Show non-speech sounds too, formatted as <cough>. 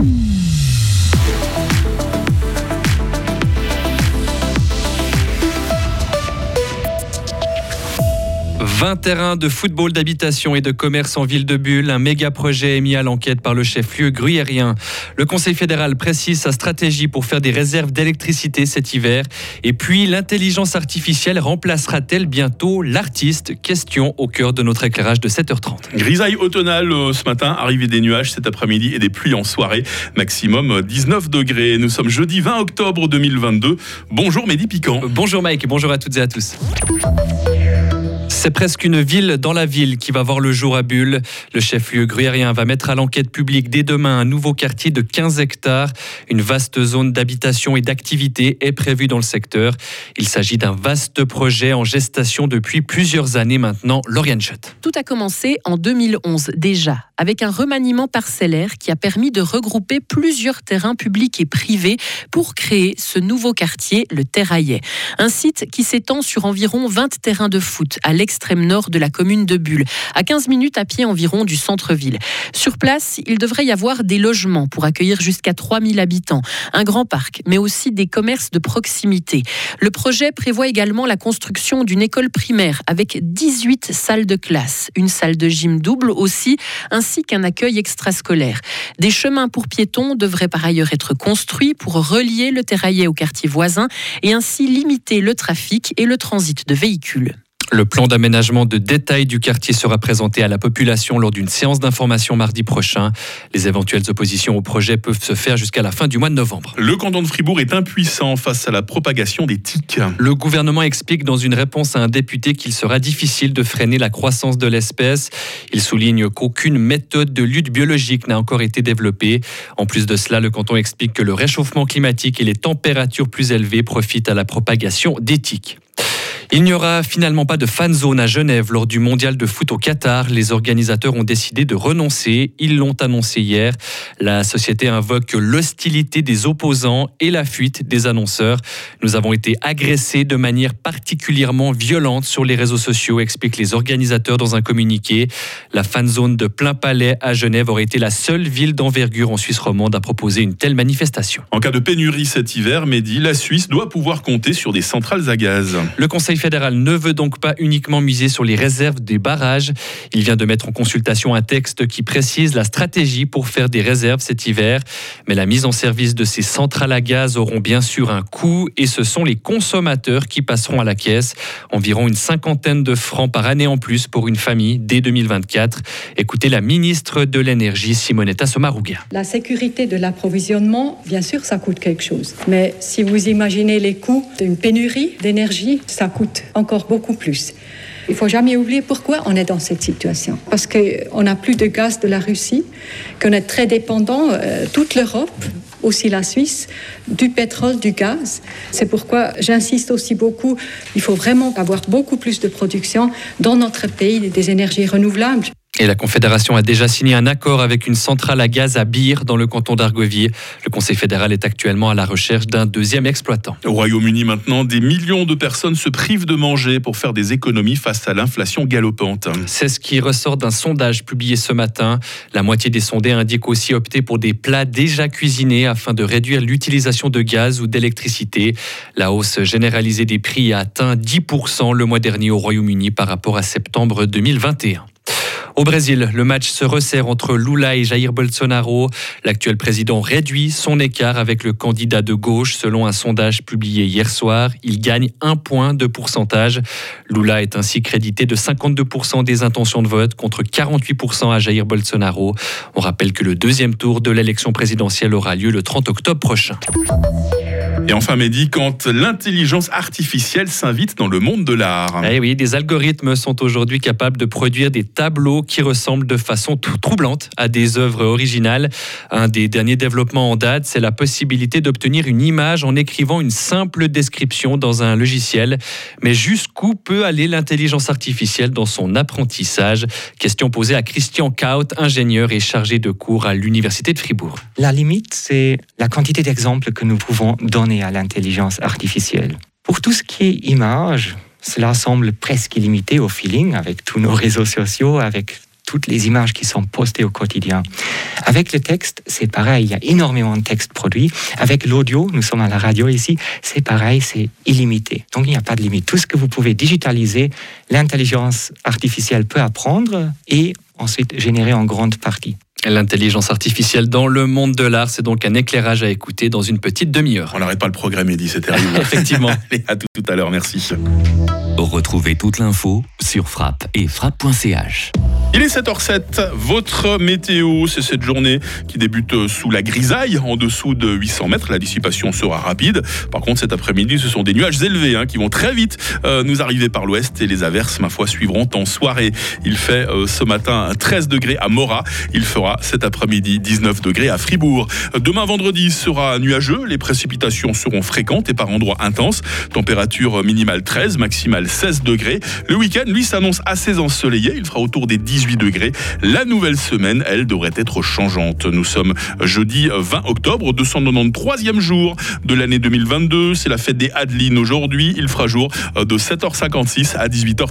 Mm. 20 terrains de football, d'habitation et de commerce en ville de Bulle. Un méga projet est mis à l'enquête par le chef-lieu gruyérien. Le Conseil fédéral précise sa stratégie pour faire des réserves d'électricité cet hiver. Et puis, l'intelligence artificielle remplacera-t-elle bientôt l'artiste? Question au cœur de notre éclairage de 7h30. Grisaille automnale euh, ce matin, arrivée des nuages cet après-midi et des pluies en soirée. Maximum 19 degrés. Nous sommes jeudi 20 octobre 2022. Bonjour Mehdi Piquant. Bonjour Mike bonjour à toutes et à tous. C'est presque une ville dans la ville qui va voir le jour à Bulle. Le chef-lieu gruyérien va mettre à l'enquête publique dès demain un nouveau quartier de 15 hectares. Une vaste zone d'habitation et d'activité est prévue dans le secteur. Il s'agit d'un vaste projet en gestation depuis plusieurs années maintenant. Lauriane Schott. Tout a commencé en 2011 déjà, avec un remaniement parcellaire qui a permis de regrouper plusieurs terrains publics et privés pour créer ce nouveau quartier, le Terraillet. Un site qui s'étend sur environ 20 terrains de foot à extrême nord de la commune de Bulle, à 15 minutes à pied environ du centre-ville. Sur place, il devrait y avoir des logements pour accueillir jusqu'à 3000 habitants, un grand parc, mais aussi des commerces de proximité. Le projet prévoit également la construction d'une école primaire avec 18 salles de classe, une salle de gym double aussi, ainsi qu'un accueil extrascolaire. Des chemins pour piétons devraient par ailleurs être construits pour relier le terraillet au quartier voisin et ainsi limiter le trafic et le transit de véhicules. Le plan d'aménagement de détail du quartier sera présenté à la population lors d'une séance d'information mardi prochain. Les éventuelles oppositions au projet peuvent se faire jusqu'à la fin du mois de novembre. Le canton de Fribourg est impuissant face à la propagation des tiques. Le gouvernement explique dans une réponse à un député qu'il sera difficile de freiner la croissance de l'espèce. Il souligne qu'aucune méthode de lutte biologique n'a encore été développée. En plus de cela, le canton explique que le réchauffement climatique et les températures plus élevées profitent à la propagation des tiques. Il n'y aura finalement pas de fan zone à Genève lors du mondial de foot au Qatar. Les organisateurs ont décidé de renoncer. Ils l'ont annoncé hier. La société invoque l'hostilité des opposants et la fuite des annonceurs. Nous avons été agressés de manière particulièrement violente sur les réseaux sociaux, expliquent les organisateurs dans un communiqué. La fan zone de plein palais à Genève aurait été la seule ville d'envergure en Suisse romande à proposer une telle manifestation. En cas de pénurie cet hiver, Mehdi, la Suisse doit pouvoir compter sur des centrales à gaz. Le Conseil fédéral ne veut donc pas uniquement miser sur les réserves des barrages. Il vient de mettre en consultation un texte qui précise la stratégie pour faire des réserves cet hiver. Mais la mise en service de ces centrales à gaz auront bien sûr un coût et ce sont les consommateurs qui passeront à la caisse. Environ une cinquantaine de francs par année en plus pour une famille dès 2024. Écoutez la ministre de l'Énergie, Simonetta Sommaruga. La sécurité de l'approvisionnement, bien sûr, ça coûte quelque chose. Mais si vous imaginez les coûts d'une pénurie d'énergie, ça coûte encore beaucoup plus. Il faut jamais oublier pourquoi on est dans cette situation. Parce qu'on n'a plus de gaz de la Russie, qu'on est très dépendant, euh, toute l'Europe, aussi la Suisse, du pétrole, du gaz. C'est pourquoi j'insiste aussi beaucoup, il faut vraiment avoir beaucoup plus de production dans notre pays des énergies renouvelables. Et la Confédération a déjà signé un accord avec une centrale à gaz à Bire dans le canton d'Argovie. Le Conseil fédéral est actuellement à la recherche d'un deuxième exploitant. Au Royaume-Uni maintenant, des millions de personnes se privent de manger pour faire des économies face à l'inflation galopante. C'est ce qui ressort d'un sondage publié ce matin. La moitié des sondés indiquent aussi opter pour des plats déjà cuisinés afin de réduire l'utilisation de gaz ou d'électricité. La hausse généralisée des prix a atteint 10% le mois dernier au Royaume-Uni par rapport à septembre 2021. Au Brésil, le match se resserre entre Lula et Jair Bolsonaro. L'actuel président réduit son écart avec le candidat de gauche selon un sondage publié hier soir. Il gagne un point de pourcentage. Lula est ainsi crédité de 52% des intentions de vote contre 48% à Jair Bolsonaro. On rappelle que le deuxième tour de l'élection présidentielle aura lieu le 30 octobre prochain. Et enfin, Mehdi, quand l'intelligence artificielle s'invite dans le monde de l'art. Eh oui, des algorithmes sont aujourd'hui capables de produire des tableaux qui ressemblent de façon troublante à des œuvres originales. Un des derniers développements en date, c'est la possibilité d'obtenir une image en écrivant une simple description dans un logiciel. Mais jusqu'où peut aller l'intelligence artificielle dans son apprentissage? Question posée à Christian Kaut, ingénieur et chargé de cours à l'Université de Fribourg. La limite, c'est la quantité d'exemples que nous pouvons donner à l'intelligence artificielle. Pour tout ce qui est image, cela semble presque illimité au feeling avec tous nos réseaux sociaux, avec toutes les images qui sont postées au quotidien. Avec le texte, c'est pareil, il y a énormément de textes produits. Avec l'audio, nous sommes à la radio ici, c'est pareil, c'est illimité. Donc il n'y a pas de limite. Tout ce que vous pouvez digitaliser, l'intelligence artificielle peut apprendre et ensuite générer en grande partie. L'intelligence artificielle dans le monde de l'art, c'est donc un éclairage à écouter dans une petite demi-heure. On n'arrête pas le programme, Eddy, c'est terrible. <laughs> Effectivement. Allez, à tout, tout à l'heure, merci. Retrouvez toute l'info sur frappe et frappe.ch. Il est 7h07, votre météo, c'est cette journée qui débute sous la grisaille, en dessous de 800 mètres. La dissipation sera rapide. Par contre, cet après-midi, ce sont des nuages élevés hein, qui vont très vite euh, nous arriver par l'ouest et les averses, ma foi, suivront en soirée. Il fait euh, ce matin 13 degrés à Mora. Il fera cet après-midi 19 degrés à Fribourg. Demain, vendredi, sera nuageux. Les précipitations seront fréquentes et par endroits intenses. Température minimale 13, maximale 16 degrés. Le week-end, lui, s'annonce assez ensoleillé. Il fera autour des 18 degrés. La nouvelle semaine, elle, devrait être changeante. Nous sommes jeudi 20 octobre, 293e jour de l'année 2022. C'est la fête des Adelines aujourd'hui. Il fera jour de 7h56 à 18h.